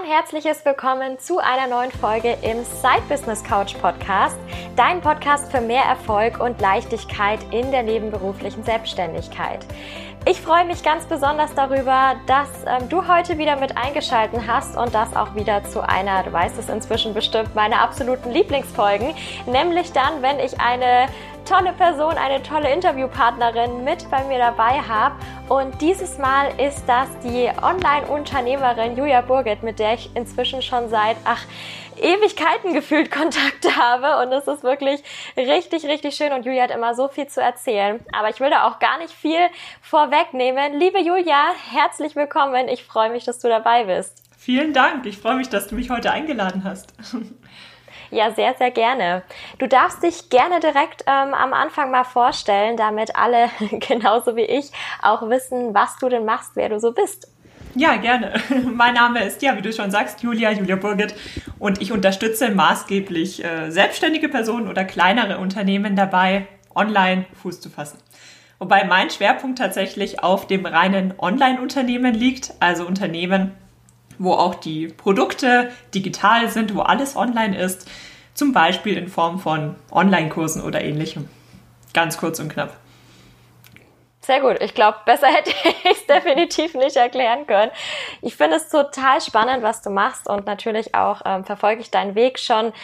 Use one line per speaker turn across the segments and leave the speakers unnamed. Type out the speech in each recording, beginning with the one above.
ein herzliches Willkommen zu einer neuen Folge im Side Business Couch Podcast, dein Podcast für mehr Erfolg und Leichtigkeit in der nebenberuflichen Selbstständigkeit. Ich freue mich ganz besonders darüber, dass ähm, du heute wieder mit eingeschalten hast und das auch wieder zu einer, du weißt es inzwischen bestimmt, meiner absoluten Lieblingsfolgen, nämlich dann, wenn ich eine tolle Person, eine tolle Interviewpartnerin mit bei mir dabei habe. Und dieses Mal ist das die Online-Unternehmerin Julia Burget, mit der ich inzwischen schon seit, ach, Ewigkeiten gefühlt Kontakt habe und es ist wirklich richtig, richtig schön und Julia hat immer so viel zu erzählen. Aber ich will da auch gar nicht viel vorwegnehmen. Liebe Julia, herzlich willkommen. Ich freue mich, dass du dabei bist.
Vielen Dank. Ich freue mich, dass du mich heute eingeladen hast.
Ja, sehr, sehr gerne. Du darfst dich gerne direkt ähm, am Anfang mal vorstellen, damit alle genauso wie ich auch wissen, was du denn machst, wer du so bist.
Ja, gerne. Mein Name ist, ja, wie du schon sagst, Julia, Julia Burgit und ich unterstütze maßgeblich äh, selbstständige Personen oder kleinere Unternehmen dabei, online Fuß zu fassen. Wobei mein Schwerpunkt tatsächlich auf dem reinen Online-Unternehmen liegt, also Unternehmen, wo auch die Produkte digital sind, wo alles online ist, zum Beispiel in Form von Online-Kursen oder ähnlichem. Ganz kurz und knapp.
Sehr gut. Ich glaube, besser hätte ich es definitiv nicht erklären können. Ich finde es total spannend, was du machst und natürlich auch ähm, verfolge ich deinen Weg schon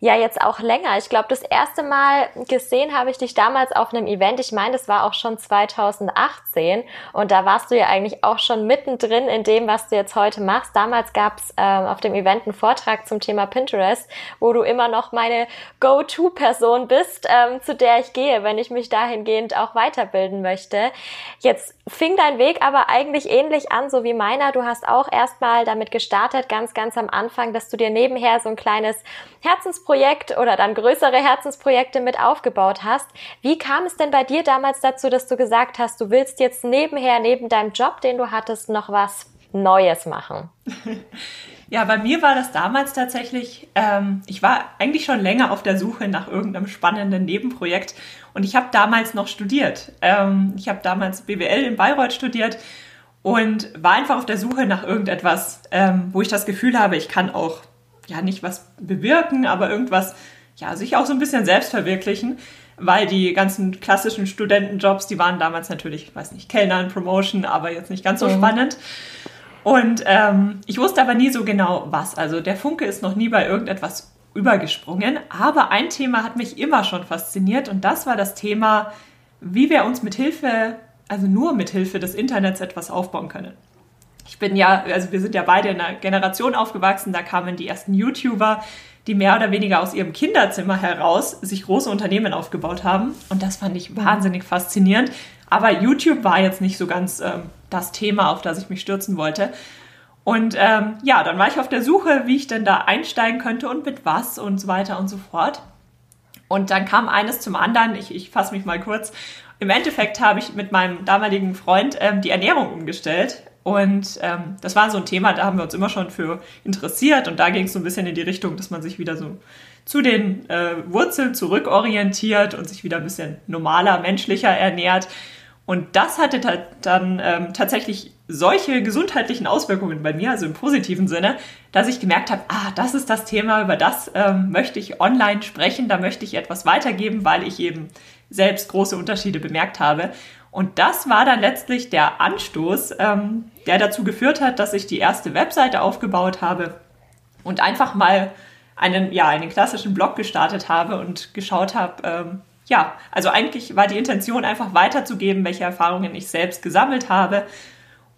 ja jetzt auch länger. Ich glaube, das erste Mal gesehen habe ich dich damals auf einem Event. Ich meine, das war auch schon 2018 und da warst du ja eigentlich auch schon mittendrin in dem, was du jetzt heute machst. Damals gab es ähm, auf dem Event einen Vortrag zum Thema Pinterest, wo du immer noch meine Go-To-Person bist, ähm, zu der ich gehe, wenn ich mich dahingehend auch weiterbilden möchte. Jetzt fing dein Weg aber eigentlich ähnlich an, so wie meiner. Du hast auch erstmal damit gestartet, ganz, ganz am Anfang, dass du dir nebenher so ein kleines Herzensprojekt oder dann größere Herzensprojekte mit aufgebaut hast. Wie kam es denn bei dir damals dazu, dass du gesagt hast, du willst jetzt nebenher, neben deinem Job, den du hattest, noch was Neues machen?
Ja, bei mir war das damals tatsächlich, ähm, ich war eigentlich schon länger auf der Suche nach irgendeinem spannenden Nebenprojekt und ich habe damals noch studiert. Ähm, ich habe damals BWL in Bayreuth studiert und war einfach auf der Suche nach irgendetwas, ähm, wo ich das Gefühl habe, ich kann auch ja nicht was bewirken, aber irgendwas, ja, sich auch so ein bisschen selbst verwirklichen, weil die ganzen klassischen Studentenjobs, die waren damals natürlich, ich weiß nicht, Kellnern, Promotion, aber jetzt nicht ganz so mhm. spannend. Und ähm, ich wusste aber nie so genau was. Also der Funke ist noch nie bei irgendetwas übergesprungen. Aber ein Thema hat mich immer schon fasziniert und das war das Thema, wie wir uns mit Hilfe, also nur mit Hilfe des Internets etwas aufbauen können. Ich bin ja, also wir sind ja beide in einer Generation aufgewachsen, da kamen die ersten YouTuber, die mehr oder weniger aus ihrem Kinderzimmer heraus sich große Unternehmen aufgebaut haben. Und das fand ich wahnsinnig faszinierend. Aber YouTube war jetzt nicht so ganz ähm, das Thema, auf das ich mich stürzen wollte. Und ähm, ja, dann war ich auf der Suche, wie ich denn da einsteigen könnte und mit was und so weiter und so fort. Und dann kam eines zum anderen. Ich, ich fasse mich mal kurz. Im Endeffekt habe ich mit meinem damaligen Freund ähm, die Ernährung umgestellt. Und ähm, das war so ein Thema, da haben wir uns immer schon für interessiert. Und da ging es so ein bisschen in die Richtung, dass man sich wieder so zu den äh, Wurzeln zurückorientiert und sich wieder ein bisschen normaler, menschlicher ernährt. Und das hatte dann ähm, tatsächlich solche gesundheitlichen Auswirkungen bei mir, also im positiven Sinne, dass ich gemerkt habe, ah, das ist das Thema, über das ähm, möchte ich online sprechen, da möchte ich etwas weitergeben, weil ich eben selbst große Unterschiede bemerkt habe. Und das war dann letztlich der Anstoß, ähm, der dazu geführt hat, dass ich die erste Webseite aufgebaut habe und einfach mal einen, ja, einen klassischen Blog gestartet habe und geschaut habe, ähm, ja, also eigentlich war die Intention einfach weiterzugeben, welche Erfahrungen ich selbst gesammelt habe.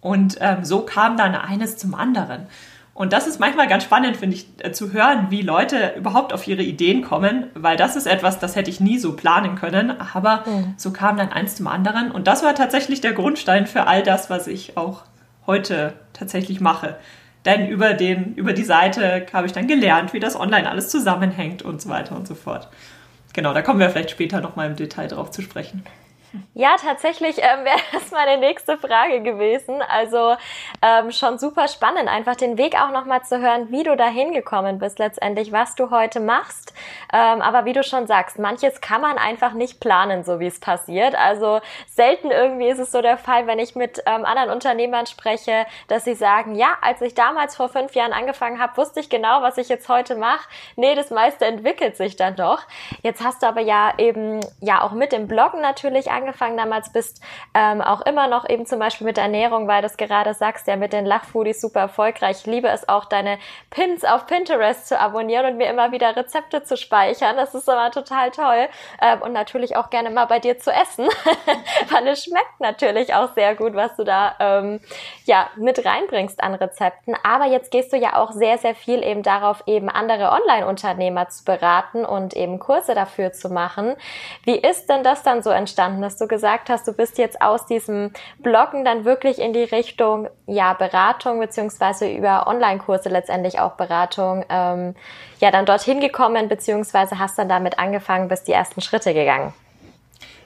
Und ähm, so kam dann eines zum anderen. Und das ist manchmal ganz spannend, finde ich, äh, zu hören, wie Leute überhaupt auf ihre Ideen kommen, weil das ist etwas, das hätte ich nie so planen können. Aber mhm. so kam dann eins zum anderen. Und das war tatsächlich der Grundstein für all das, was ich auch heute tatsächlich mache. Denn über, den, über die Seite habe ich dann gelernt, wie das online alles zusammenhängt und so weiter und so fort. Genau, da kommen wir vielleicht später nochmal im Detail drauf zu sprechen.
Ja, tatsächlich ähm, wäre das meine nächste Frage gewesen. Also ähm, schon super spannend, einfach den Weg auch nochmal zu hören, wie du da hingekommen bist letztendlich, was du heute machst. Ähm, aber wie du schon sagst, manches kann man einfach nicht planen, so wie es passiert. Also selten irgendwie ist es so der Fall, wenn ich mit ähm, anderen Unternehmern spreche, dass sie sagen, ja, als ich damals vor fünf Jahren angefangen habe, wusste ich genau, was ich jetzt heute mache. Nee, das meiste entwickelt sich dann doch. Jetzt hast du aber ja eben ja auch mit dem Bloggen natürlich angefangen damals bist, ähm, auch immer noch eben zum Beispiel mit der Ernährung, weil du es gerade sagst, ja mit den Lachfoodies super erfolgreich. Ich liebe es auch, deine Pins auf Pinterest zu abonnieren und mir immer wieder Rezepte zu speichern. Das ist immer total toll. Ähm, und natürlich auch gerne mal bei dir zu essen, weil es schmeckt natürlich auch sehr gut, was du da ähm, ja mit reinbringst an Rezepten. Aber jetzt gehst du ja auch sehr, sehr viel eben darauf, eben andere Online-Unternehmer zu beraten und eben Kurse dafür zu machen. Wie ist denn das dann so entstanden, dass du gesagt hast, du bist jetzt aus diesem Bloggen dann wirklich in die Richtung, ja, Beratung beziehungsweise über Online-Kurse letztendlich auch Beratung, ähm, ja, dann dorthin gekommen, beziehungsweise hast dann damit angefangen, bist die ersten Schritte gegangen.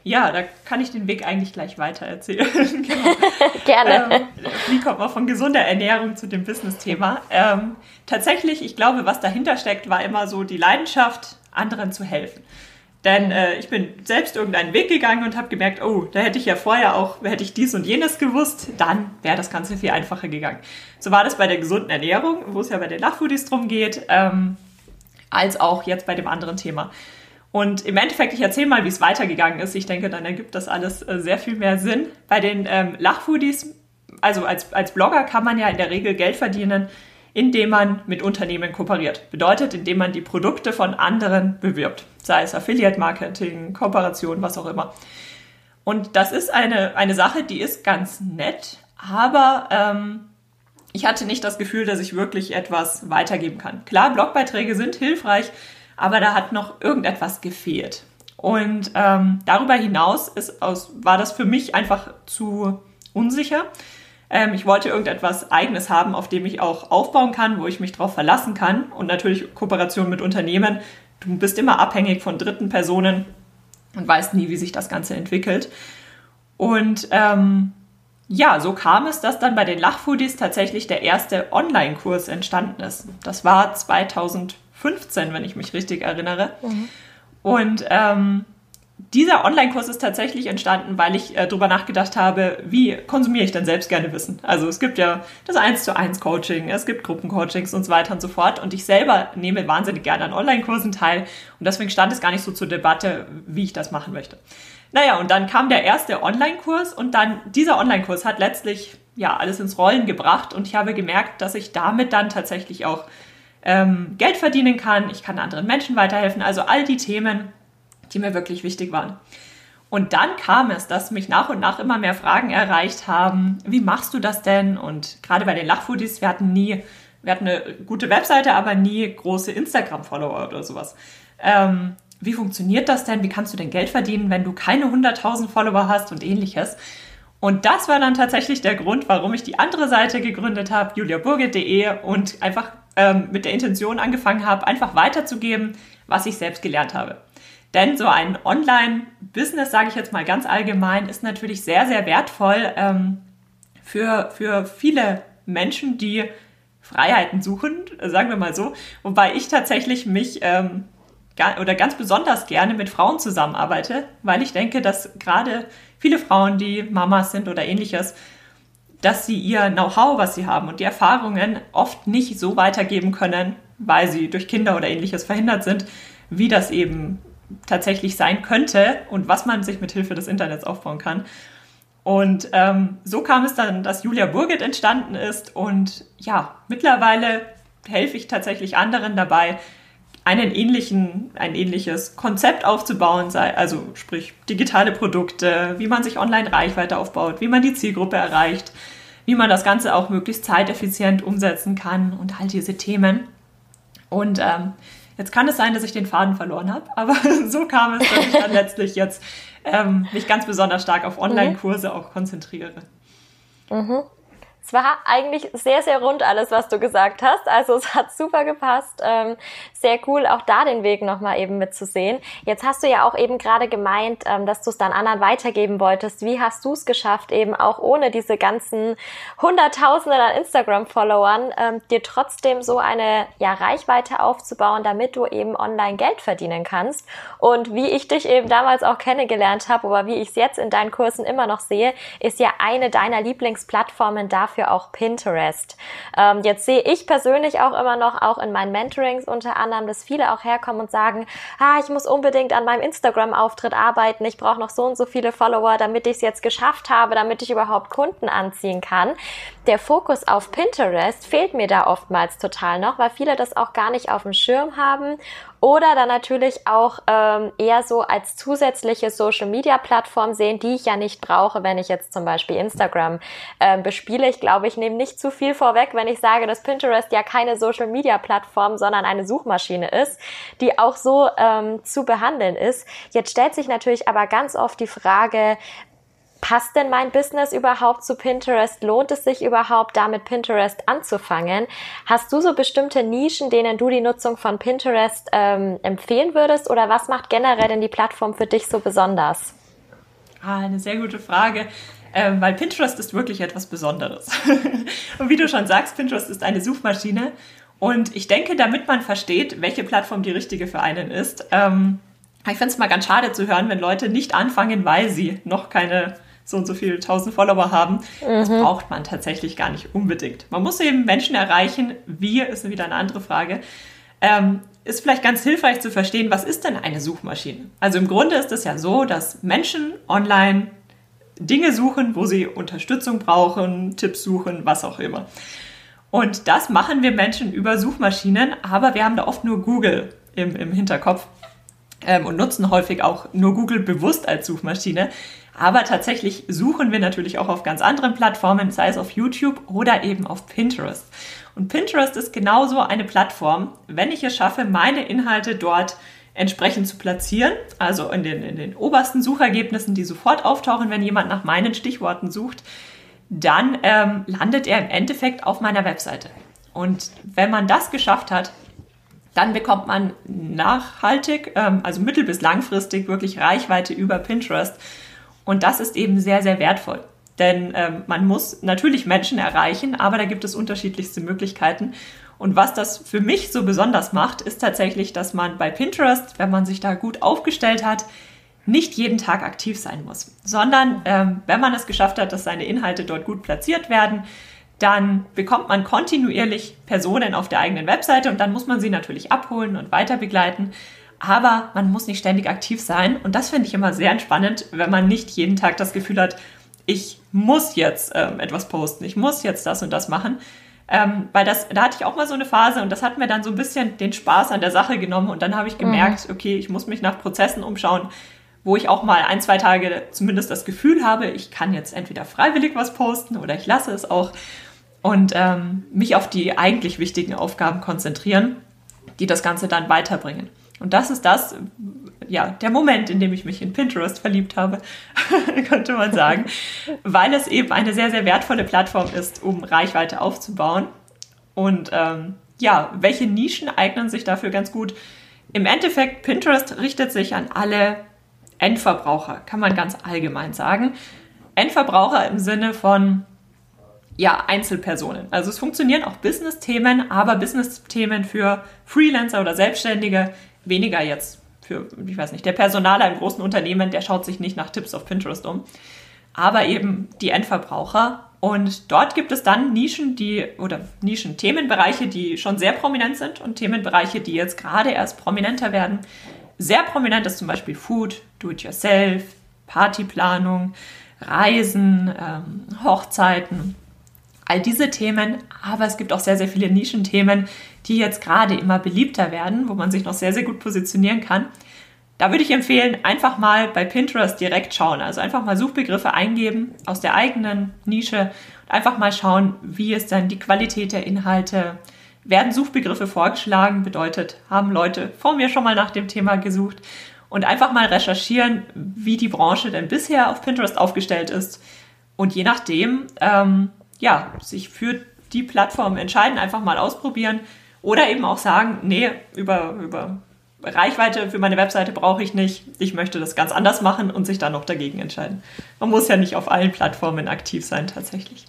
Ja, da kann ich den Weg eigentlich gleich weiter erzählen. genau.
Gerne. Ähm,
wie kommt man von gesunder Ernährung zu dem Business-Thema? Ähm, tatsächlich, ich glaube, was dahinter steckt, war immer so die Leidenschaft, anderen zu helfen. Denn äh, ich bin selbst irgendeinen Weg gegangen und habe gemerkt, oh, da hätte ich ja vorher auch, hätte ich dies und jenes gewusst, dann wäre das Ganze viel einfacher gegangen. So war das bei der gesunden Ernährung, wo es ja bei den Lachfoodies drum geht, ähm, als auch jetzt bei dem anderen Thema. Und im Endeffekt, ich erzähle mal, wie es weitergegangen ist. Ich denke, dann ergibt das alles äh, sehr viel mehr Sinn. Bei den ähm, Lachfoodies, also als, als Blogger kann man ja in der Regel Geld verdienen, indem man mit Unternehmen kooperiert. Bedeutet, indem man die Produkte von anderen bewirbt. Sei es Affiliate Marketing, Kooperation, was auch immer. Und das ist eine, eine Sache, die ist ganz nett, aber ähm, ich hatte nicht das Gefühl, dass ich wirklich etwas weitergeben kann. Klar, Blogbeiträge sind hilfreich, aber da hat noch irgendetwas gefehlt. Und ähm, darüber hinaus ist aus, war das für mich einfach zu unsicher. Ähm, ich wollte irgendetwas Eigenes haben, auf dem ich auch aufbauen kann, wo ich mich drauf verlassen kann. Und natürlich Kooperation mit Unternehmen. Du bist immer abhängig von dritten Personen und weißt nie, wie sich das Ganze entwickelt. Und ähm, ja, so kam es, dass dann bei den Lachfoodies tatsächlich der erste Online-Kurs entstanden ist. Das war 2015, wenn ich mich richtig erinnere. Mhm. Und ähm, dieser Online-Kurs ist tatsächlich entstanden, weil ich äh, darüber nachgedacht habe, wie konsumiere ich denn selbst gerne Wissen. Also es gibt ja das 1 zu 1 Coaching, es gibt Gruppencoachings und so weiter und so fort. Und ich selber nehme wahnsinnig gerne an Online-Kursen teil. Und deswegen stand es gar nicht so zur Debatte, wie ich das machen möchte. Naja, und dann kam der erste Online-Kurs und dann dieser Online-Kurs hat letztlich ja alles ins Rollen gebracht und ich habe gemerkt, dass ich damit dann tatsächlich auch ähm, Geld verdienen kann. Ich kann anderen Menschen weiterhelfen. Also all die Themen, die mir wirklich wichtig waren. Und dann kam es, dass mich nach und nach immer mehr Fragen erreicht haben. Wie machst du das denn? Und gerade bei den Lachfoodies, wir hatten nie, wir hatten eine gute Webseite, aber nie große Instagram-Follower oder sowas. Ähm, wie funktioniert das denn? Wie kannst du denn Geld verdienen, wenn du keine 100.000 Follower hast und ähnliches? Und das war dann tatsächlich der Grund, warum ich die andere Seite gegründet habe, juliaburgit.de und einfach ähm, mit der Intention angefangen habe, einfach weiterzugeben, was ich selbst gelernt habe. Denn so ein Online-Business, sage ich jetzt mal ganz allgemein, ist natürlich sehr, sehr wertvoll ähm, für, für viele Menschen, die Freiheiten suchen, sagen wir mal so. Wobei ich tatsächlich mich ähm, oder ganz besonders gerne mit Frauen zusammenarbeite, weil ich denke, dass gerade viele Frauen, die Mamas sind oder ähnliches, dass sie ihr Know-how, was sie haben und die Erfahrungen oft nicht so weitergeben können, weil sie durch Kinder oder ähnliches verhindert sind, wie das eben tatsächlich sein könnte und was man sich mit Hilfe des Internets aufbauen kann. Und ähm, so kam es dann, dass Julia Burgit entstanden ist und ja, mittlerweile helfe ich tatsächlich anderen dabei, einen ähnlichen, ein ähnliches Konzept aufzubauen, sei, also sprich digitale Produkte, wie man sich online Reichweite aufbaut, wie man die Zielgruppe erreicht, wie man das Ganze auch möglichst zeiteffizient umsetzen kann und all diese Themen. Und ähm, Jetzt kann es sein, dass ich den Faden verloren habe, aber so kam es, dass ich dann letztlich jetzt ähm, mich ganz besonders stark auf Online-Kurse auch konzentriere.
Mhm. Es war eigentlich sehr, sehr rund alles, was du gesagt hast. Also es hat super gepasst. Ähm, sehr cool, auch da den Weg nochmal eben mitzusehen. Jetzt hast du ja auch eben gerade gemeint, ähm, dass du es dann anderen weitergeben wolltest. Wie hast du es geschafft, eben auch ohne diese ganzen Hunderttausende an Instagram-Followern, ähm, dir trotzdem so eine ja, Reichweite aufzubauen, damit du eben online Geld verdienen kannst? Und wie ich dich eben damals auch kennengelernt habe, oder wie ich es jetzt in deinen Kursen immer noch sehe, ist ja eine deiner Lieblingsplattformen dafür, dafür auch Pinterest. Ähm, jetzt sehe ich persönlich auch immer noch, auch in meinen Mentorings unter anderem, dass viele auch herkommen und sagen, ah, ich muss unbedingt an meinem Instagram-Auftritt arbeiten, ich brauche noch so und so viele Follower, damit ich es jetzt geschafft habe, damit ich überhaupt Kunden anziehen kann. Der Fokus auf Pinterest fehlt mir da oftmals total noch, weil viele das auch gar nicht auf dem Schirm haben oder dann natürlich auch ähm, eher so als zusätzliche Social-Media-Plattform sehen, die ich ja nicht brauche, wenn ich jetzt zum Beispiel Instagram ähm, bespiele. Ich glaube, ich nehme nicht zu viel vorweg, wenn ich sage, dass Pinterest ja keine Social-Media-Plattform, sondern eine Suchmaschine ist, die auch so ähm, zu behandeln ist. Jetzt stellt sich natürlich aber ganz oft die Frage, passt denn mein Business überhaupt zu Pinterest? Lohnt es sich überhaupt, damit Pinterest anzufangen? Hast du so bestimmte Nischen, denen du die Nutzung von Pinterest ähm, empfehlen würdest? Oder was macht generell denn die Plattform für dich so besonders?
Ah, eine sehr gute Frage. Ähm, weil Pinterest ist wirklich etwas Besonderes. und wie du schon sagst, Pinterest ist eine Suchmaschine. Und ich denke, damit man versteht, welche Plattform die richtige für einen ist, ähm, ich finde es mal ganz schade zu hören, wenn Leute nicht anfangen, weil sie noch keine so und so viele tausend Follower haben. Mhm. Das braucht man tatsächlich gar nicht unbedingt. Man muss eben Menschen erreichen. Wie ist wieder eine andere Frage. Ähm, ist vielleicht ganz hilfreich zu verstehen, was ist denn eine Suchmaschine? Also im Grunde ist es ja so, dass Menschen online Dinge suchen, wo sie Unterstützung brauchen, Tipps suchen, was auch immer. Und das machen wir Menschen über Suchmaschinen, aber wir haben da oft nur Google im, im Hinterkopf ähm, und nutzen häufig auch nur Google bewusst als Suchmaschine. Aber tatsächlich suchen wir natürlich auch auf ganz anderen Plattformen, sei es auf YouTube oder eben auf Pinterest. Und Pinterest ist genauso eine Plattform, wenn ich es schaffe, meine Inhalte dort entsprechend zu platzieren, also in den, in den obersten Suchergebnissen, die sofort auftauchen, wenn jemand nach meinen Stichworten sucht, dann ähm, landet er im Endeffekt auf meiner Webseite. Und wenn man das geschafft hat, dann bekommt man nachhaltig, ähm, also mittel- bis langfristig wirklich Reichweite über Pinterest. Und das ist eben sehr, sehr wertvoll. Denn ähm, man muss natürlich Menschen erreichen, aber da gibt es unterschiedlichste Möglichkeiten. Und was das für mich so besonders macht, ist tatsächlich, dass man bei Pinterest, wenn man sich da gut aufgestellt hat, nicht jeden Tag aktiv sein muss, sondern ähm, wenn man es geschafft hat, dass seine Inhalte dort gut platziert werden, dann bekommt man kontinuierlich Personen auf der eigenen Webseite und dann muss man sie natürlich abholen und weiter begleiten aber man muss nicht ständig aktiv sein. Und das finde ich immer sehr entspannend, wenn man nicht jeden Tag das Gefühl hat, ich muss jetzt ähm, etwas posten, ich muss jetzt das und das machen. Ähm, weil das, da hatte ich auch mal so eine Phase und das hat mir dann so ein bisschen den Spaß an der Sache genommen und dann habe ich gemerkt, mhm. okay, ich muss mich nach Prozessen umschauen, wo ich auch mal ein, zwei Tage zumindest das Gefühl habe, ich kann jetzt entweder freiwillig was posten oder ich lasse es auch und ähm, mich auf die eigentlich wichtigen Aufgaben konzentrieren, die das Ganze dann weiterbringen. Und das ist das, ja, der Moment, in dem ich mich in Pinterest verliebt habe, könnte man sagen, weil es eben eine sehr, sehr wertvolle Plattform ist, um Reichweite aufzubauen. Und ähm, ja, welche Nischen eignen sich dafür ganz gut? Im Endeffekt, Pinterest richtet sich an alle Endverbraucher, kann man ganz allgemein sagen. Endverbraucher im Sinne von ja, Einzelpersonen. Also es funktionieren auch Business-Themen, aber Business-Themen für Freelancer oder Selbstständige weniger jetzt für, ich weiß nicht, der Personaler im großen Unternehmen, der schaut sich nicht nach Tipps auf Pinterest um, aber eben die Endverbraucher. Und dort gibt es dann Nischen, die oder Nischen, Themenbereiche, die schon sehr prominent sind und Themenbereiche, die jetzt gerade erst prominenter werden. Sehr prominent ist zum Beispiel Food, Do-it-yourself, Partyplanung, Reisen, ähm, Hochzeiten, all diese Themen. Aber es gibt auch sehr, sehr viele Nischenthemen, die jetzt gerade immer beliebter werden, wo man sich noch sehr, sehr gut positionieren kann. Da würde ich empfehlen, einfach mal bei Pinterest direkt schauen. Also einfach mal Suchbegriffe eingeben aus der eigenen Nische und einfach mal schauen, wie ist dann die Qualität der Inhalte. Werden Suchbegriffe vorgeschlagen, bedeutet, haben Leute vor mir schon mal nach dem Thema gesucht und einfach mal recherchieren, wie die Branche denn bisher auf Pinterest aufgestellt ist. Und je nachdem, ähm, ja, sich für die Plattform entscheiden, einfach mal ausprobieren oder eben auch sagen, nee, über, über Reichweite für meine Webseite brauche ich nicht, ich möchte das ganz anders machen und sich dann noch dagegen entscheiden. Man muss ja nicht auf allen Plattformen aktiv sein tatsächlich.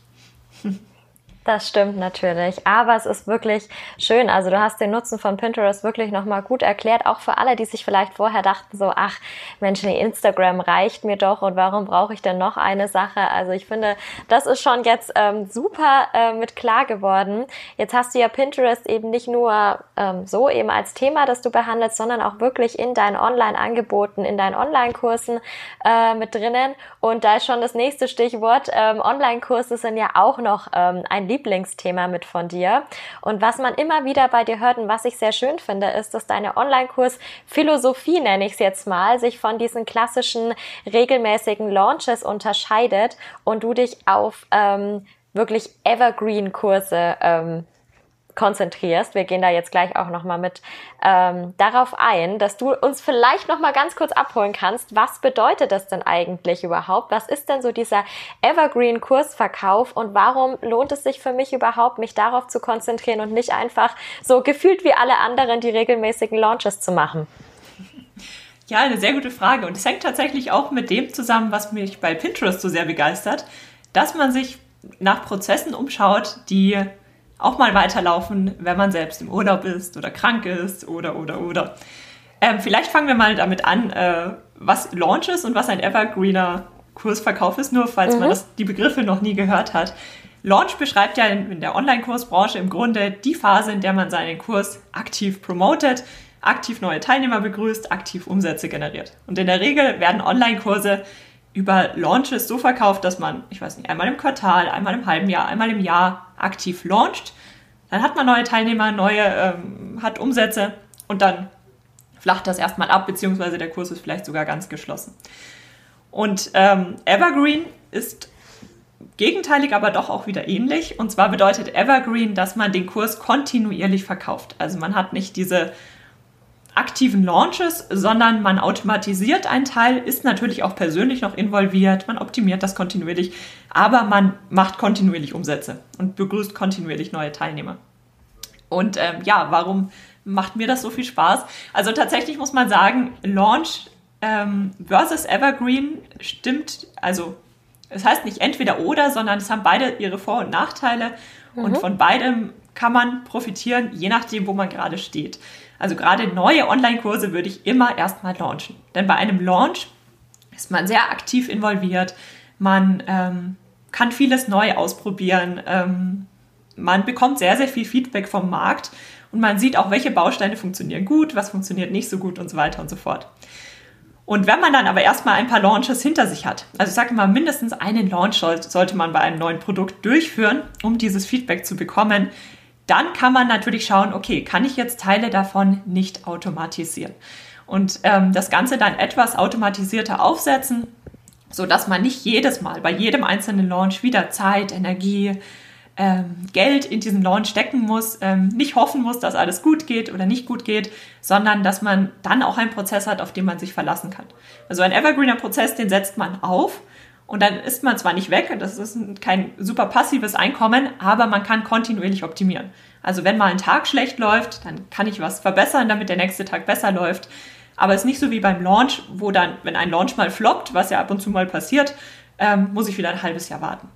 Das stimmt natürlich, aber es ist wirklich schön. Also du hast den Nutzen von Pinterest wirklich nochmal gut erklärt, auch für alle, die sich vielleicht vorher dachten so, ach Mensch, Instagram reicht mir doch und warum brauche ich denn noch eine Sache? Also ich finde, das ist schon jetzt ähm, super äh, mit klar geworden. Jetzt hast du ja Pinterest eben nicht nur ähm, so eben als Thema, das du behandelst, sondern auch wirklich in deinen Online-Angeboten, in deinen Online-Kursen äh, mit drinnen. Und da ist schon das nächste Stichwort. Ähm, Online-Kurse sind ja auch noch ähm, ein Lieblingsthema mit von dir. Und was man immer wieder bei dir hört und was ich sehr schön finde, ist, dass deine Online-Kurs Philosophie, nenne ich es jetzt mal, sich von diesen klassischen regelmäßigen Launches unterscheidet und du dich auf ähm, wirklich Evergreen-Kurse ähm, konzentrierst. Wir gehen da jetzt gleich auch nochmal mit ähm, darauf ein, dass du uns vielleicht nochmal ganz kurz abholen kannst. Was bedeutet das denn eigentlich überhaupt? Was ist denn so dieser Evergreen-Kursverkauf und warum lohnt es sich für mich überhaupt, mich darauf zu konzentrieren und nicht einfach so gefühlt wie alle anderen die regelmäßigen Launches zu machen?
Ja, eine sehr gute Frage. Und es hängt tatsächlich auch mit dem zusammen, was mich bei Pinterest so sehr begeistert, dass man sich nach Prozessen umschaut, die auch mal weiterlaufen, wenn man selbst im Urlaub ist oder krank ist oder, oder, oder. Ähm, vielleicht fangen wir mal damit an, äh, was Launch ist und was ein Evergreener Kursverkauf ist, nur falls mhm. man das, die Begriffe noch nie gehört hat. Launch beschreibt ja in, in der Online-Kursbranche im Grunde die Phase, in der man seinen Kurs aktiv promotet, aktiv neue Teilnehmer begrüßt, aktiv Umsätze generiert. Und in der Regel werden Online-Kurse über Launches so verkauft, dass man, ich weiß nicht, einmal im Quartal, einmal im halben Jahr, einmal im Jahr aktiv launcht. Dann hat man neue Teilnehmer, neue, ähm, hat Umsätze und dann flacht das erstmal ab, beziehungsweise der Kurs ist vielleicht sogar ganz geschlossen. Und ähm, Evergreen ist gegenteilig, aber doch auch wieder ähnlich. Und zwar bedeutet Evergreen, dass man den Kurs kontinuierlich verkauft. Also man hat nicht diese aktiven Launches, sondern man automatisiert einen Teil, ist natürlich auch persönlich noch involviert, man optimiert das kontinuierlich, aber man macht kontinuierlich Umsätze und begrüßt kontinuierlich neue Teilnehmer. Und ähm, ja, warum macht mir das so viel Spaß? Also tatsächlich muss man sagen, Launch ähm, versus Evergreen stimmt, also es heißt nicht entweder oder, sondern es haben beide ihre Vor- und Nachteile mhm. und von beidem kann man profitieren, je nachdem, wo man gerade steht. Also gerade neue Online-Kurse würde ich immer erstmal launchen. Denn bei einem Launch ist man sehr aktiv involviert. Man ähm, kann vieles neu ausprobieren. Ähm, man bekommt sehr, sehr viel Feedback vom Markt und man sieht auch, welche Bausteine funktionieren gut, was funktioniert nicht so gut und so weiter und so fort. Und wenn man dann aber erstmal ein paar Launches hinter sich hat, also ich sage mal, mindestens einen Launch sollte man bei einem neuen Produkt durchführen, um dieses Feedback zu bekommen, dann kann man natürlich schauen, okay, kann ich jetzt Teile davon nicht automatisieren? Und ähm, das Ganze dann etwas automatisierter aufsetzen, so dass man nicht jedes Mal bei jedem einzelnen Launch wieder Zeit, Energie, ähm, Geld in diesen Launch stecken muss, ähm, nicht hoffen muss, dass alles gut geht oder nicht gut geht, sondern dass man dann auch einen Prozess hat, auf den man sich verlassen kann. Also ein Evergreener Prozess, den setzt man auf und dann ist man zwar nicht weg, das ist kein super passives Einkommen, aber man kann kontinuierlich optimieren. Also wenn mal ein Tag schlecht läuft, dann kann ich was verbessern, damit der nächste Tag besser läuft. Aber es ist nicht so wie beim Launch, wo dann, wenn ein Launch mal floppt, was ja ab und zu mal passiert, ähm, muss ich wieder ein halbes Jahr warten.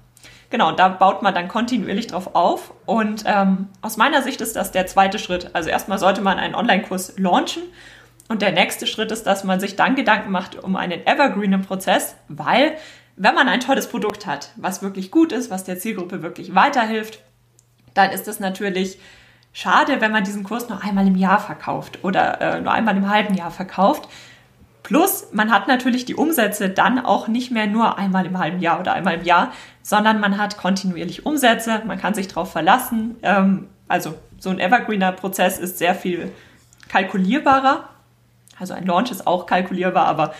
Genau, da baut man dann kontinuierlich drauf auf. Und ähm, aus meiner Sicht ist das der zweite Schritt. Also erstmal sollte man einen Online-Kurs launchen. Und der nächste Schritt ist, dass man sich dann Gedanken macht um einen evergreenen Prozess, weil wenn man ein tolles Produkt hat, was wirklich gut ist, was der Zielgruppe wirklich weiterhilft, dann ist es natürlich schade, wenn man diesen Kurs nur einmal im Jahr verkauft oder äh, nur einmal im halben Jahr verkauft. Plus, man hat natürlich die Umsätze dann auch nicht mehr nur einmal im halben Jahr oder einmal im Jahr, sondern man hat kontinuierlich Umsätze, man kann sich darauf verlassen. Ähm, also so ein Evergreener-Prozess ist sehr viel kalkulierbarer. Also ein Launch ist auch kalkulierbar, aber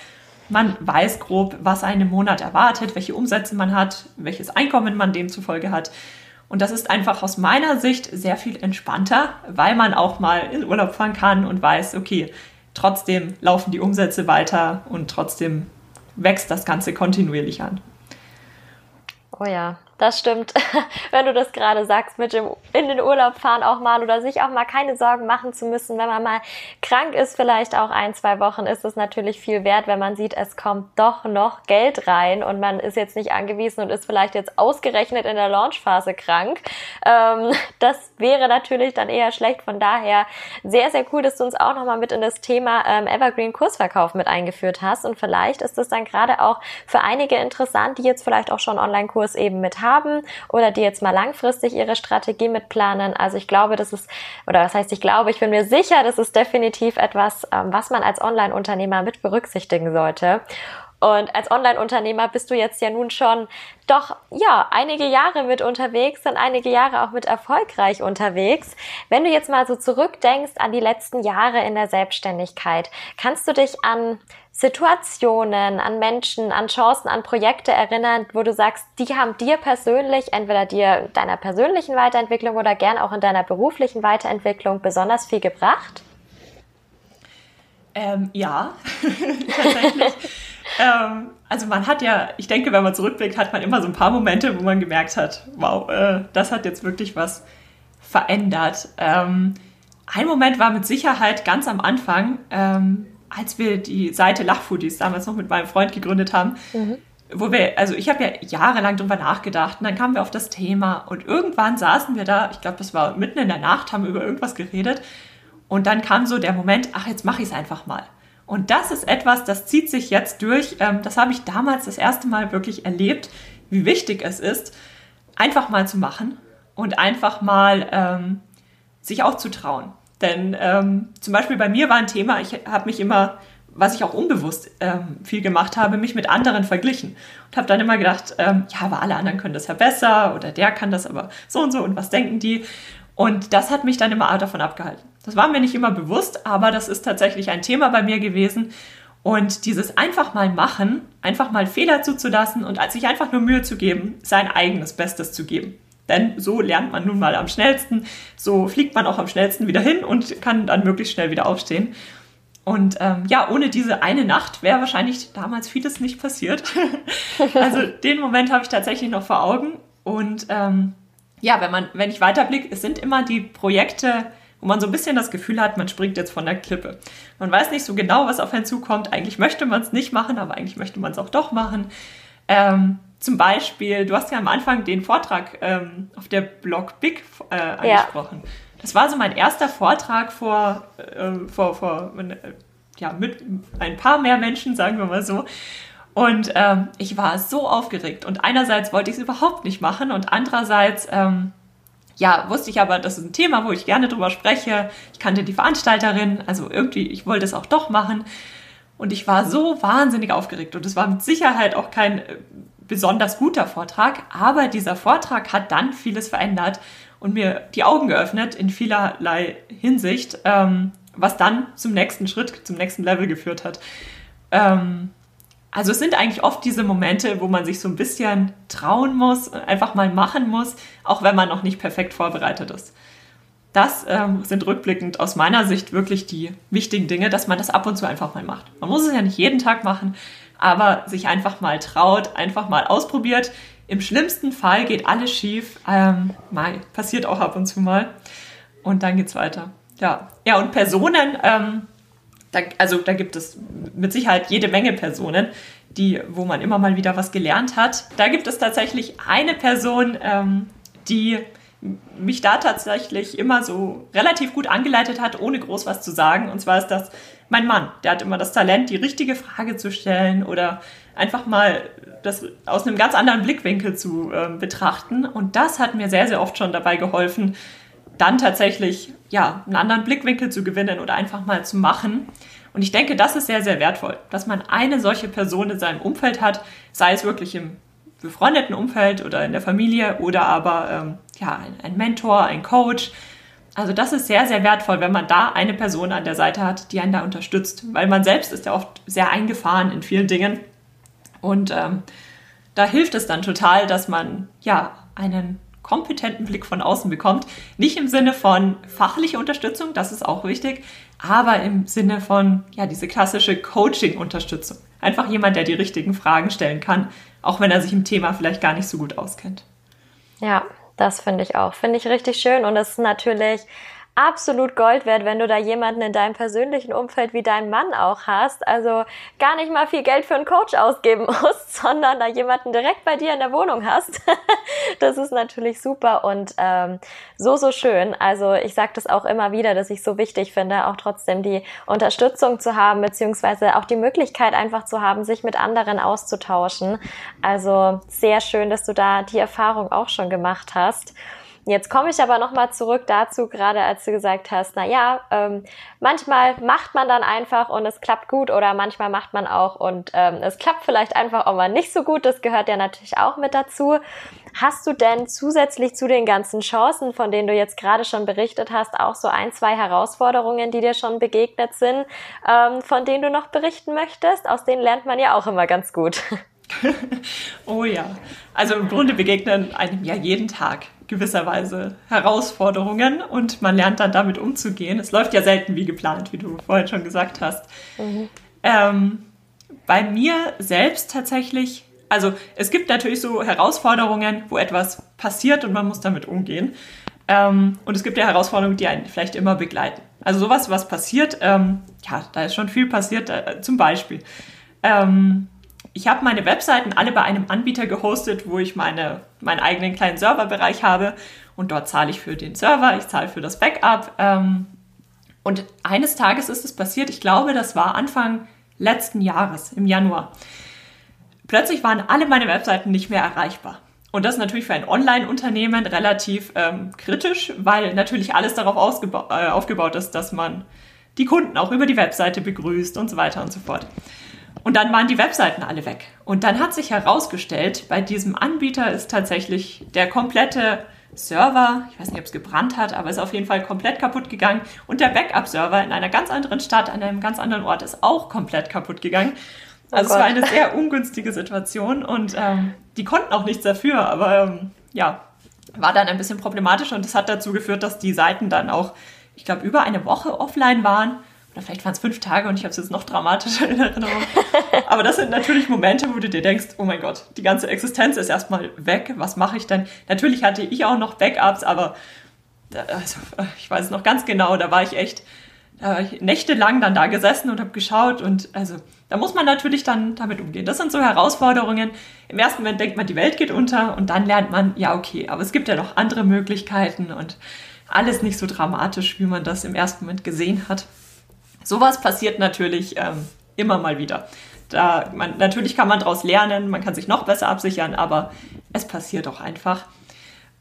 man weiß grob, was einen im Monat erwartet, welche Umsätze man hat, welches Einkommen man demzufolge hat. Und das ist einfach aus meiner Sicht sehr viel entspannter, weil man auch mal in Urlaub fahren kann und weiß, okay, trotzdem laufen die Umsätze weiter und trotzdem wächst das Ganze kontinuierlich an.
Oh ja, das stimmt. wenn du das gerade sagst, mit dem in den Urlaub fahren auch mal oder sich auch mal keine Sorgen machen zu müssen, wenn man mal krank ist, vielleicht auch ein, zwei Wochen, ist es natürlich viel wert, wenn man sieht, es kommt doch noch Geld rein und man ist jetzt nicht angewiesen und ist vielleicht jetzt ausgerechnet in der Launchphase krank. Ähm, das wäre natürlich dann eher schlecht. Von daher sehr, sehr cool, dass du uns auch nochmal mit in das Thema ähm, Evergreen Kursverkauf mit eingeführt hast und vielleicht ist es dann gerade auch für einige interessant, die jetzt vielleicht auch schon Online-Kurs eben mit haben oder die jetzt mal langfristig ihre Strategie mitplanen. Also ich glaube, das ist, oder was heißt ich glaube, ich bin mir sicher, das ist definitiv etwas, ähm, was man als Online-Unternehmer mit berücksichtigen sollte. Und als Online-Unternehmer bist du jetzt ja nun schon doch, ja, einige Jahre mit unterwegs und einige Jahre auch mit erfolgreich unterwegs. Wenn du jetzt mal so zurückdenkst an die letzten Jahre in der Selbstständigkeit, kannst du dich an Situationen, an Menschen, an Chancen, an Projekte erinnern, wo du sagst, die haben dir persönlich, entweder dir deiner persönlichen Weiterentwicklung oder gern auch in deiner beruflichen Weiterentwicklung besonders viel gebracht?
Ähm, ja, tatsächlich. ähm, also man hat ja, ich denke, wenn man zurückblickt, hat man immer so ein paar Momente, wo man gemerkt hat, wow, äh, das hat jetzt wirklich was verändert. Ähm, ein Moment war mit Sicherheit ganz am Anfang, ähm, als wir die Seite Lachfoodies damals noch mit meinem Freund gegründet haben, mhm. wo wir, also ich habe ja jahrelang drüber nachgedacht und dann kamen wir auf das Thema und irgendwann saßen wir da, ich glaube, das war mitten in der Nacht, haben über irgendwas geredet und dann kam so der Moment, ach, jetzt mache ich es einfach mal. Und das ist etwas, das zieht sich jetzt durch. Ähm, das habe ich damals das erste Mal wirklich erlebt, wie wichtig es ist, einfach mal zu machen und einfach mal ähm, sich auch zu trauen. Denn ähm, zum Beispiel bei mir war ein Thema, ich habe mich immer, was ich auch unbewusst ähm, viel gemacht habe, mich mit anderen verglichen. Und habe dann immer gedacht, ähm, ja, aber alle anderen können das ja besser oder der kann das aber so und so und was denken die? Und das hat mich dann immer davon abgehalten. Das war mir nicht immer bewusst, aber das ist tatsächlich ein Thema bei mir gewesen. Und dieses einfach mal machen, einfach mal Fehler zuzulassen und sich einfach nur Mühe zu geben, sein eigenes Bestes zu geben. Denn so lernt man nun mal am schnellsten, so fliegt man auch am schnellsten wieder hin und kann dann möglichst schnell wieder aufstehen. Und ähm, ja, ohne diese eine Nacht wäre wahrscheinlich damals vieles nicht passiert. also den Moment habe ich tatsächlich noch vor Augen. Und ähm, ja, wenn man, wenn ich weiterblicke, es sind immer die Projekte, wo man so ein bisschen das Gefühl hat, man springt jetzt von der Klippe. Man weiß nicht so genau, was auf einen zukommt. Eigentlich möchte man es nicht machen, aber eigentlich möchte man es auch doch machen. Ähm, zum Beispiel, du hast ja am Anfang den Vortrag ähm, auf der Blog Big äh, angesprochen. Ja. Das war so mein erster Vortrag vor, äh, vor, vor äh, ja, mit ein paar mehr Menschen, sagen wir mal so. Und ähm, ich war so aufgeregt. Und einerseits wollte ich es überhaupt nicht machen und andererseits, ähm, ja, wusste ich aber, das ist ein Thema, wo ich gerne drüber spreche. Ich kannte die Veranstalterin, also irgendwie, ich wollte es auch doch machen. Und ich war so wahnsinnig aufgeregt. Und es war mit Sicherheit auch kein äh, besonders guter Vortrag, aber dieser Vortrag hat dann vieles verändert und mir die Augen geöffnet in vielerlei Hinsicht, ähm, was dann zum nächsten Schritt, zum nächsten Level geführt hat. Ähm, also es sind eigentlich oft diese Momente, wo man sich so ein bisschen trauen muss, einfach mal machen muss, auch wenn man noch nicht perfekt vorbereitet ist. Das ähm, sind rückblickend aus meiner Sicht wirklich die wichtigen Dinge, dass man das ab und zu einfach mal macht. Man muss es ja nicht jeden Tag machen, aber sich einfach mal traut, einfach mal ausprobiert. Im schlimmsten Fall geht alles schief. Ähm, mal, passiert auch ab und zu mal. Und dann geht's weiter. Ja, ja und Personen, ähm, da, also da gibt es mit Sicherheit jede Menge Personen, die, wo man immer mal wieder was gelernt hat. Da gibt es tatsächlich eine Person, ähm, die mich da tatsächlich immer so relativ gut angeleitet hat, ohne groß was zu sagen. Und zwar ist das mein Mann. Der hat immer das Talent, die richtige Frage zu stellen oder einfach mal das aus einem ganz anderen Blickwinkel zu äh, betrachten. Und das hat mir sehr, sehr oft schon dabei geholfen, dann tatsächlich ja, einen anderen Blickwinkel zu gewinnen oder einfach mal zu machen. Und ich denke, das ist sehr, sehr wertvoll, dass man eine solche Person in seinem Umfeld hat, sei es wirklich im befreundeten Umfeld oder in der Familie oder aber ähm, ja, ein, ein Mentor, ein Coach. Also das ist sehr, sehr wertvoll, wenn man da eine Person an der Seite hat, die einen da unterstützt, weil man selbst ist ja oft sehr eingefahren in vielen Dingen und ähm, da hilft es dann total, dass man ja einen kompetenten Blick von außen bekommt. Nicht im Sinne von fachliche Unterstützung, das ist auch wichtig, aber im Sinne von ja diese klassische Coaching-Unterstützung. Einfach jemand, der die richtigen Fragen stellen kann, auch wenn er sich im Thema vielleicht gar nicht so gut auskennt.
Ja, das finde ich auch. Finde ich richtig schön und es ist natürlich absolut Gold wert, wenn du da jemanden in deinem persönlichen Umfeld wie dein Mann auch hast. Also gar nicht mal viel Geld für einen Coach ausgeben musst, sondern da jemanden direkt bei dir in der Wohnung hast. das ist natürlich super und ähm, so, so schön. Also ich sage das auch immer wieder, dass ich so wichtig finde, auch trotzdem die Unterstützung zu haben, beziehungsweise auch die Möglichkeit einfach zu haben, sich mit anderen auszutauschen. Also sehr schön, dass du da die Erfahrung auch schon gemacht hast. Jetzt komme ich aber nochmal zurück dazu, gerade als du gesagt hast, na ja, ähm, manchmal macht man dann einfach und es klappt gut oder manchmal macht man auch und ähm, es klappt vielleicht einfach auch mal nicht so gut. Das gehört ja natürlich auch mit dazu. Hast du denn zusätzlich zu den ganzen Chancen, von denen du jetzt gerade schon berichtet hast, auch so ein, zwei Herausforderungen, die dir schon begegnet sind, ähm, von denen du noch berichten möchtest? Aus denen lernt man ja auch immer ganz gut.
oh ja. Also im Grunde begegnen einem ja jeden Tag gewisserweise Herausforderungen und man lernt dann damit umzugehen. Es läuft ja selten wie geplant, wie du vorhin schon gesagt hast. Mhm. Ähm, bei mir selbst tatsächlich, also es gibt natürlich so Herausforderungen, wo etwas passiert und man muss damit umgehen. Ähm, und es gibt ja Herausforderungen, die einen vielleicht immer begleiten. Also sowas, was passiert, ähm, ja, da ist schon viel passiert. Äh, zum Beispiel, ähm, ich habe meine Webseiten alle bei einem Anbieter gehostet, wo ich meine, meinen eigenen kleinen Serverbereich habe und dort zahle ich für den Server, ich zahle für das Backup. Ähm, und eines Tages ist es passiert, ich glaube, das war Anfang letzten Jahres, im Januar. Plötzlich waren alle meine Webseiten nicht mehr erreichbar. Und das ist natürlich für ein Online-Unternehmen relativ ähm, kritisch, weil natürlich alles darauf äh, aufgebaut ist, dass man die Kunden auch über die Webseite begrüßt und so weiter und so fort. Und dann waren die Webseiten alle weg. Und dann hat sich herausgestellt, bei diesem Anbieter ist tatsächlich der komplette Server, ich weiß nicht, ob es gebrannt hat, aber ist auf jeden Fall komplett kaputt gegangen. Und der Backup-Server in einer ganz anderen Stadt, an einem ganz anderen Ort, ist auch komplett kaputt gegangen. Oh also oh es war eine sehr ungünstige Situation und ähm, die konnten auch nichts dafür, aber ähm, ja, war dann ein bisschen problematisch und das hat dazu geführt, dass die Seiten dann auch, ich glaube, über eine Woche offline waren vielleicht waren es fünf Tage und ich habe es jetzt noch dramatischer in Erinnerung. Aber das sind natürlich Momente, wo du dir denkst, oh mein Gott, die ganze Existenz ist erstmal weg. Was mache ich denn? Natürlich hatte ich auch noch Backups, aber also, ich weiß noch ganz genau, da war ich echt ich nächtelang dann da gesessen und habe geschaut und also da muss man natürlich dann damit umgehen. Das sind so Herausforderungen. Im ersten Moment denkt man, die Welt geht unter und dann lernt man, ja okay, aber es gibt ja noch andere Möglichkeiten und alles nicht so dramatisch, wie man das im ersten Moment gesehen hat. Sowas passiert natürlich ähm, immer mal wieder. Da man, natürlich kann man daraus lernen, man kann sich noch besser absichern, aber es passiert auch einfach.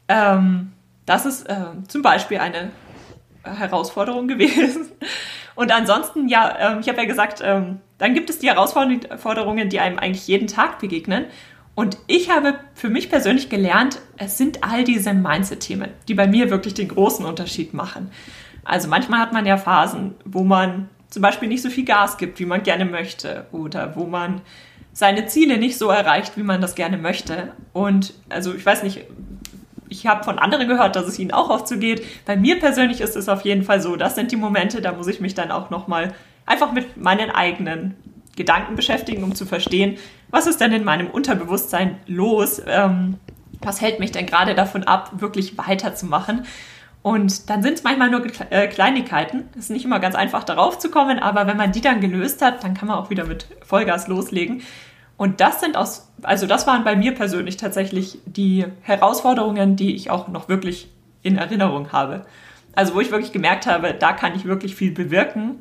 Ähm, das ist äh, zum Beispiel eine Herausforderung gewesen. Und ansonsten, ja, ähm, ich habe ja gesagt, ähm, dann gibt es die Herausforderungen, die einem eigentlich jeden Tag begegnen. Und ich habe für mich persönlich gelernt, es sind all diese Mindset-Themen, die bei mir wirklich den großen Unterschied machen. Also manchmal hat man ja Phasen, wo man zum Beispiel nicht so viel Gas gibt, wie man gerne möchte oder wo man seine Ziele nicht so erreicht, wie man das gerne möchte. Und also ich weiß nicht, ich habe von anderen gehört, dass es ihnen auch oft so geht. Bei mir persönlich ist es auf jeden Fall so, das sind die Momente, da muss ich mich dann auch nochmal einfach mit meinen eigenen Gedanken beschäftigen, um zu verstehen, was ist denn in meinem Unterbewusstsein los? Ähm, was hält mich denn gerade davon ab, wirklich weiterzumachen? Und dann sind es manchmal nur äh, Kleinigkeiten. Es ist nicht immer ganz einfach darauf zu kommen, aber wenn man die dann gelöst hat, dann kann man auch wieder mit Vollgas loslegen. Und das sind aus, also das waren bei mir persönlich tatsächlich die Herausforderungen, die ich auch noch wirklich in Erinnerung habe. Also wo ich wirklich gemerkt habe, da kann ich wirklich viel bewirken.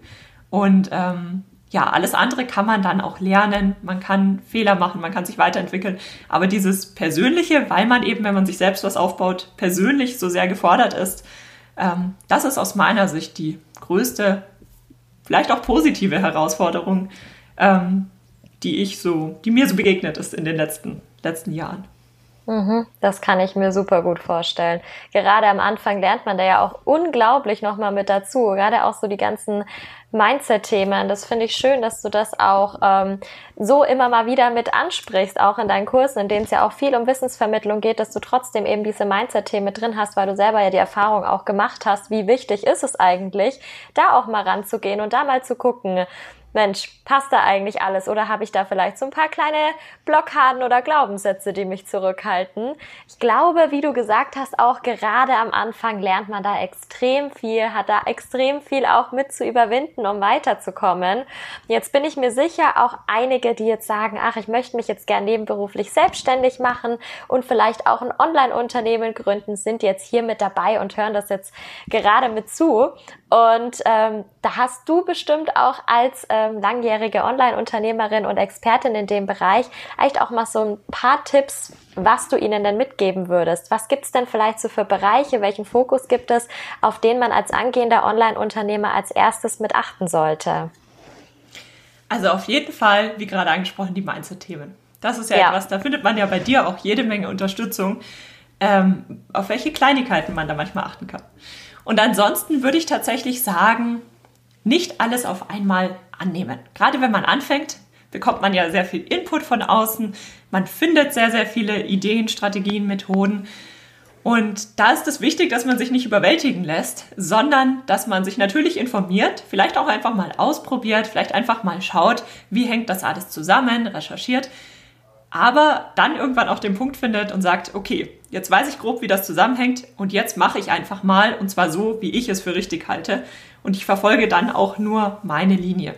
Und ähm, ja, alles andere kann man dann auch lernen. Man kann Fehler machen, man kann sich weiterentwickeln. Aber dieses Persönliche, weil man eben, wenn man sich selbst was aufbaut, persönlich so sehr gefordert ist, ähm, das ist aus meiner Sicht die größte, vielleicht auch positive Herausforderung, ähm, die ich so, die mir so begegnet ist in den letzten, letzten Jahren.
Mhm, das kann ich mir super gut vorstellen. Gerade am Anfang lernt man da ja auch unglaublich nochmal mit dazu. Gerade auch so die ganzen Mindset-Themen. Das finde ich schön, dass du das auch ähm, so immer mal wieder mit ansprichst, auch in deinen Kursen, in denen es ja auch viel um Wissensvermittlung geht, dass du trotzdem eben diese Mindset-Themen drin hast, weil du selber ja die Erfahrung auch gemacht hast, wie wichtig ist es eigentlich, da auch mal ranzugehen und da mal zu gucken, Mensch, passt da eigentlich alles oder habe ich da vielleicht so ein paar kleine Blockaden oder Glaubenssätze, die mich zurückhalten? Ich glaube, wie du gesagt hast, auch gerade am Anfang lernt man da extrem viel, hat da extrem viel auch mit zu überwinden, um weiterzukommen. Jetzt bin ich mir sicher, auch einige, die jetzt sagen, ach, ich möchte mich jetzt gern nebenberuflich selbstständig machen und vielleicht auch ein Online-Unternehmen gründen, sind jetzt hier mit dabei und hören das jetzt gerade mit zu. Und ähm, da hast du bestimmt auch als ähm, langjährige Online-Unternehmerin und Expertin in dem Bereich echt auch mal so ein paar Tipps, was du ihnen denn mitgeben würdest. Was gibt's denn vielleicht so für Bereiche, welchen Fokus gibt es, auf den man als angehender Online-Unternehmer als erstes mit achten sollte?
Also auf jeden Fall, wie gerade angesprochen, die Mindset-Themen. Das ist ja, ja, etwas, da findet man ja bei dir auch jede Menge Unterstützung, ähm, auf welche Kleinigkeiten man da manchmal achten kann. Und ansonsten würde ich tatsächlich sagen, nicht alles auf einmal annehmen. Gerade wenn man anfängt, bekommt man ja sehr viel Input von außen. Man findet sehr, sehr viele Ideen, Strategien, Methoden. Und da ist es wichtig, dass man sich nicht überwältigen lässt, sondern dass man sich natürlich informiert, vielleicht auch einfach mal ausprobiert, vielleicht einfach mal schaut, wie hängt das alles zusammen, recherchiert, aber dann irgendwann auch den Punkt findet und sagt, okay, jetzt weiß ich grob, wie das zusammenhängt und jetzt mache ich einfach mal und zwar so, wie ich es für richtig halte und ich verfolge dann auch nur meine Linie.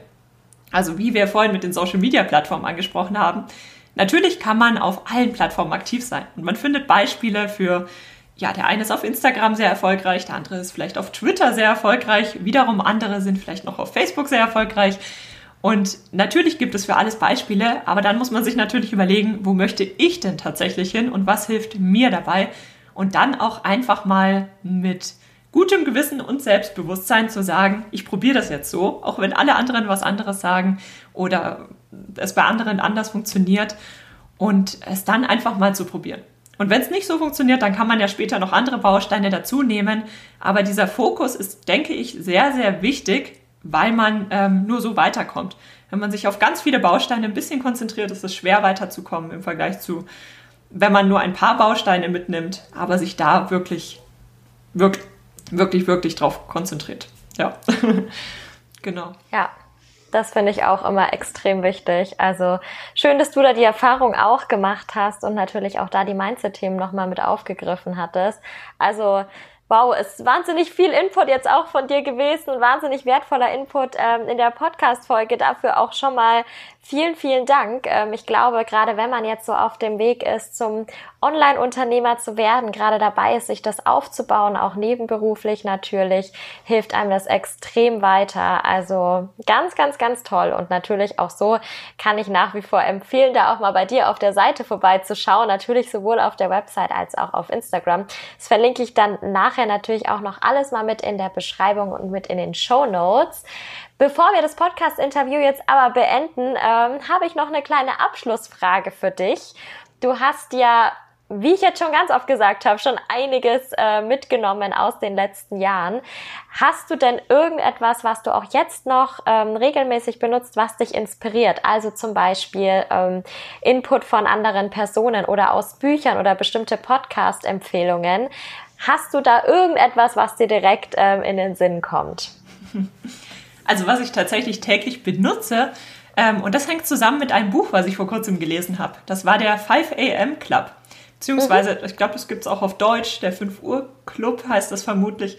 Also wie wir vorhin mit den Social-Media-Plattformen angesprochen haben, natürlich kann man auf allen Plattformen aktiv sein und man findet Beispiele für, ja, der eine ist auf Instagram sehr erfolgreich, der andere ist vielleicht auf Twitter sehr erfolgreich, wiederum andere sind vielleicht noch auf Facebook sehr erfolgreich. Und natürlich gibt es für alles Beispiele, aber dann muss man sich natürlich überlegen, wo möchte ich denn tatsächlich hin und was hilft mir dabei? Und dann auch einfach mal mit gutem Gewissen und Selbstbewusstsein zu sagen, ich probiere das jetzt so, auch wenn alle anderen was anderes sagen oder es bei anderen anders funktioniert und es dann einfach mal zu probieren. Und wenn es nicht so funktioniert, dann kann man ja später noch andere Bausteine dazu nehmen. Aber dieser Fokus ist, denke ich, sehr, sehr wichtig, weil man ähm, nur so weiterkommt. Wenn man sich auf ganz viele Bausteine ein bisschen konzentriert, ist es schwer weiterzukommen im Vergleich zu, wenn man nur ein paar Bausteine mitnimmt, aber sich da wirklich, wirklich, wirklich, wirklich drauf konzentriert. Ja, genau.
Ja, das finde ich auch immer extrem wichtig. Also schön, dass du da die Erfahrung auch gemacht hast und natürlich auch da die Mindset-Themen nochmal mit aufgegriffen hattest. Also Wow, ist wahnsinnig viel Input jetzt auch von dir gewesen, wahnsinnig wertvoller Input ähm, in der Podcast-Folge. Dafür auch schon mal vielen, vielen Dank. Ähm, ich glaube, gerade wenn man jetzt so auf dem Weg ist, zum Online-Unternehmer zu werden, gerade dabei ist, sich das aufzubauen, auch nebenberuflich natürlich, hilft einem das extrem weiter. Also ganz, ganz, ganz toll. Und natürlich auch so kann ich nach wie vor empfehlen, da auch mal bei dir auf der Seite vorbeizuschauen. Natürlich sowohl auf der Website als auch auf Instagram. Das verlinke ich dann nachher natürlich auch noch alles mal mit in der Beschreibung und mit in den Show Notes. Bevor wir das Podcast-Interview jetzt aber beenden, ähm, habe ich noch eine kleine Abschlussfrage für dich. Du hast ja, wie ich jetzt schon ganz oft gesagt habe, schon einiges äh, mitgenommen aus den letzten Jahren. Hast du denn irgendetwas, was du auch jetzt noch ähm, regelmäßig benutzt, was dich inspiriert? Also zum Beispiel ähm, Input von anderen Personen oder aus Büchern oder bestimmte Podcast-Empfehlungen. Hast du da irgendetwas, was dir direkt ähm, in den Sinn kommt?
Also was ich tatsächlich täglich benutze, ähm, und das hängt zusammen mit einem Buch, was ich vor kurzem gelesen habe. Das war der 5 AM Club. Beziehungsweise, mhm. ich glaube, das gibt es auch auf Deutsch, der 5 Uhr Club heißt das vermutlich.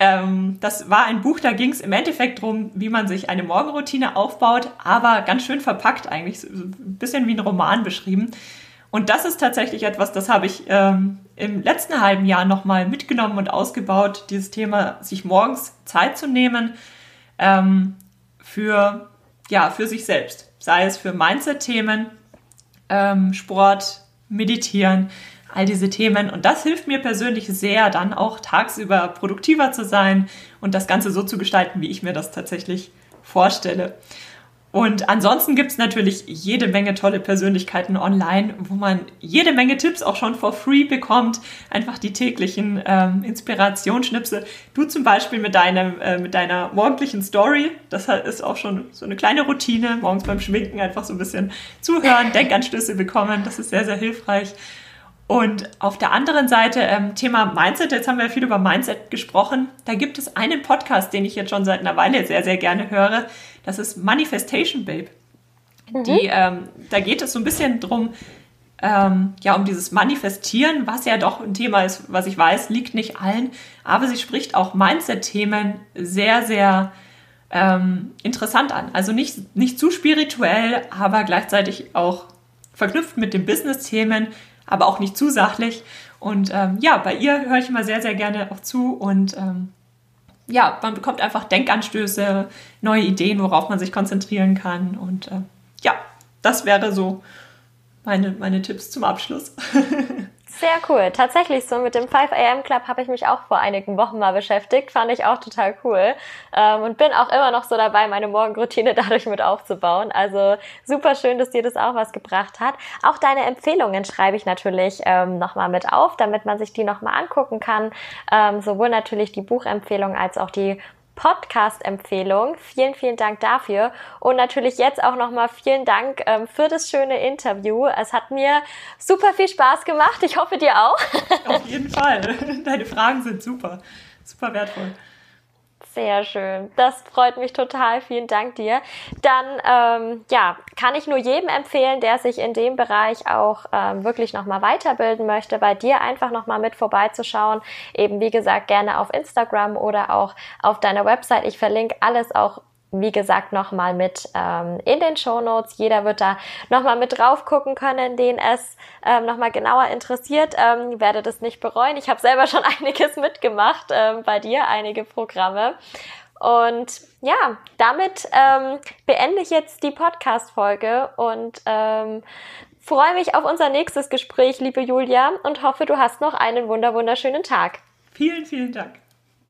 Ähm, das war ein Buch, da ging es im Endeffekt darum, wie man sich eine Morgenroutine aufbaut, aber ganz schön verpackt eigentlich, so ein bisschen wie ein Roman beschrieben. Und das ist tatsächlich etwas, das habe ich ähm, im letzten halben Jahr nochmal mitgenommen und ausgebaut, dieses Thema, sich morgens Zeit zu nehmen, ähm, für, ja, für sich selbst. Sei es für Mindset-Themen, ähm, Sport, Meditieren, all diese Themen. Und das hilft mir persönlich sehr, dann auch tagsüber produktiver zu sein und das Ganze so zu gestalten, wie ich mir das tatsächlich vorstelle. Und ansonsten gibt es natürlich jede Menge tolle Persönlichkeiten online, wo man jede Menge Tipps auch schon for free bekommt. Einfach die täglichen ähm, Inspirationsschnipsel. Du zum Beispiel mit, deinem, äh, mit deiner morgendlichen Story. Das ist auch schon so eine kleine Routine. Morgens beim Schminken einfach so ein bisschen zuhören, Denkanstöße bekommen. Das ist sehr, sehr hilfreich. Und auf der anderen Seite, ähm, Thema Mindset, jetzt haben wir viel über Mindset gesprochen. Da gibt es einen Podcast, den ich jetzt schon seit einer Weile sehr, sehr gerne höre. Das ist Manifestation Babe. Mhm. Die, ähm, da geht es so ein bisschen drum, ähm, ja, um dieses Manifestieren, was ja doch ein Thema ist, was ich weiß, liegt nicht allen. Aber sie spricht auch Mindset-Themen sehr, sehr ähm, interessant an. Also nicht, nicht zu spirituell, aber gleichzeitig auch verknüpft mit den Business-Themen, aber auch nicht zu sachlich. Und ähm, ja, bei ihr höre ich immer sehr, sehr gerne auch zu und ähm, ja, man bekommt einfach Denkanstöße, neue Ideen, worauf man sich konzentrieren kann. Und äh, ja, das wäre so meine, meine Tipps zum Abschluss.
Sehr cool. Tatsächlich so mit dem 5 AM Club habe ich mich auch vor einigen Wochen mal beschäftigt. Fand ich auch total cool. Ähm, und bin auch immer noch so dabei, meine Morgenroutine dadurch mit aufzubauen. Also super schön, dass dir das auch was gebracht hat. Auch deine Empfehlungen schreibe ich natürlich ähm, nochmal mit auf, damit man sich die nochmal angucken kann. Ähm, sowohl natürlich die Buchempfehlung als auch die Podcast-Empfehlung. Vielen, vielen Dank dafür. Und natürlich jetzt auch nochmal vielen Dank ähm, für das schöne Interview. Es hat mir super viel Spaß gemacht. Ich hoffe dir auch.
Auf jeden Fall. Deine Fragen sind super. Super wertvoll.
Sehr schön. Das freut mich total. Vielen Dank dir. Dann ähm, ja, kann ich nur jedem empfehlen, der sich in dem Bereich auch ähm, wirklich nochmal weiterbilden möchte, bei dir einfach nochmal mit vorbeizuschauen. Eben wie gesagt, gerne auf Instagram oder auch auf deiner Website. Ich verlinke alles auch wie gesagt, nochmal mit ähm, in den Show Notes. Jeder wird da nochmal mit drauf gucken können, den es ähm, nochmal genauer interessiert. Ähm, werde das nicht bereuen. Ich habe selber schon einiges mitgemacht ähm, bei dir, einige Programme. Und ja, damit ähm, beende ich jetzt die Podcast-Folge und ähm, freue mich auf unser nächstes Gespräch, liebe Julia, und hoffe, du hast noch einen wunder wunderschönen Tag.
Vielen, vielen Dank.